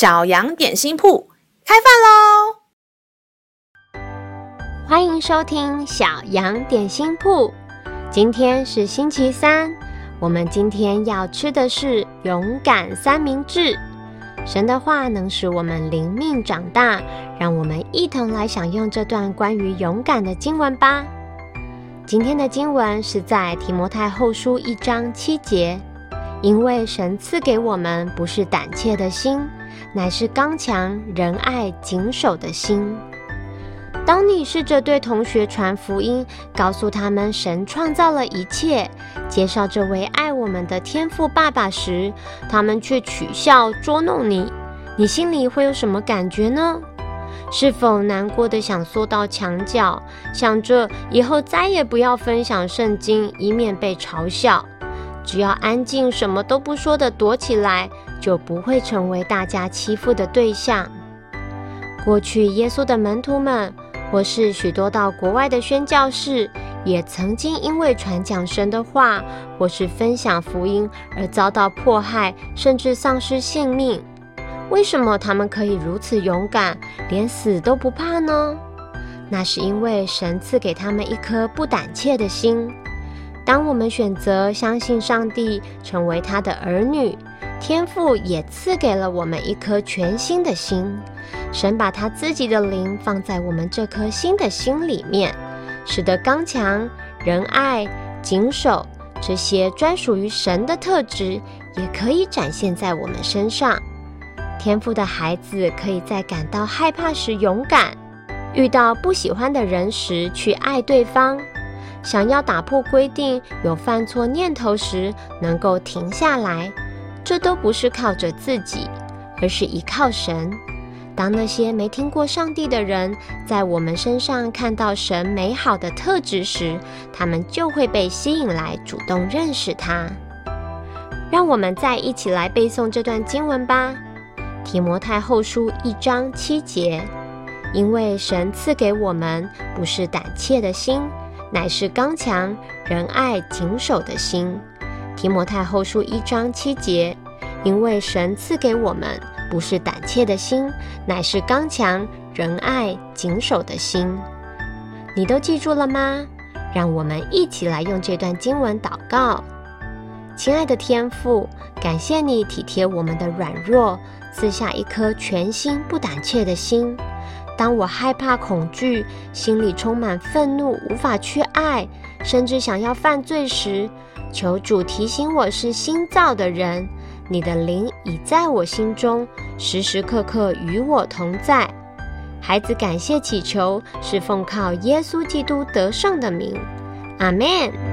小羊点心铺开饭喽！欢迎收听小羊点心铺。今天是星期三，我们今天要吃的是勇敢三明治。神的话能使我们灵命长大，让我们一同来享用这段关于勇敢的经文吧。今天的经文是在提摩太后书一章七节。因为神赐给我们不是胆怯的心，乃是刚强、仁爱、谨守的心。当你试着对同学传福音，告诉他们神创造了一切，介绍这位爱我们的天父爸爸时，他们却取笑捉弄你，你心里会有什么感觉呢？是否难过的想缩到墙角，想着以后再也不要分享圣经，以免被嘲笑？只要安静，什么都不说的躲起来，就不会成为大家欺负的对象。过去，耶稣的门徒们，或是许多到国外的宣教士，也曾经因为传讲神的话，或是分享福音而遭到迫害，甚至丧失性命。为什么他们可以如此勇敢，连死都不怕呢？那是因为神赐给他们一颗不胆怯的心。当我们选择相信上帝，成为他的儿女，天父也赐给了我们一颗全新的心。神把他自己的灵放在我们这颗新的心里面，使得刚强、仁爱、谨守这些专属于神的特质，也可以展现在我们身上。天父的孩子可以在感到害怕时勇敢，遇到不喜欢的人时去爱对方。想要打破规定，有犯错念头时，能够停下来，这都不是靠着自己，而是依靠神。当那些没听过上帝的人在我们身上看到神美好的特质时，他们就会被吸引来，主动认识他。让我们再一起来背诵这段经文吧，《提摩太后书》一章七节，因为神赐给我们不是胆怯的心。乃是刚强、仁爱、谨守的心。提摩太后书一章七节，因为神赐给我们不是胆怯的心，乃是刚强、仁爱、谨守的心。你都记住了吗？让我们一起来用这段经文祷告。亲爱的天父，感谢你体贴我们的软弱，赐下一颗全新不胆怯的心。当我害怕、恐惧，心里充满愤怒，无法去爱，甚至想要犯罪时，求主提醒我是新造的人。你的灵已在我心中，时时刻刻与我同在。孩子感谢祈求，是奉靠耶稣基督得胜的名。阿门。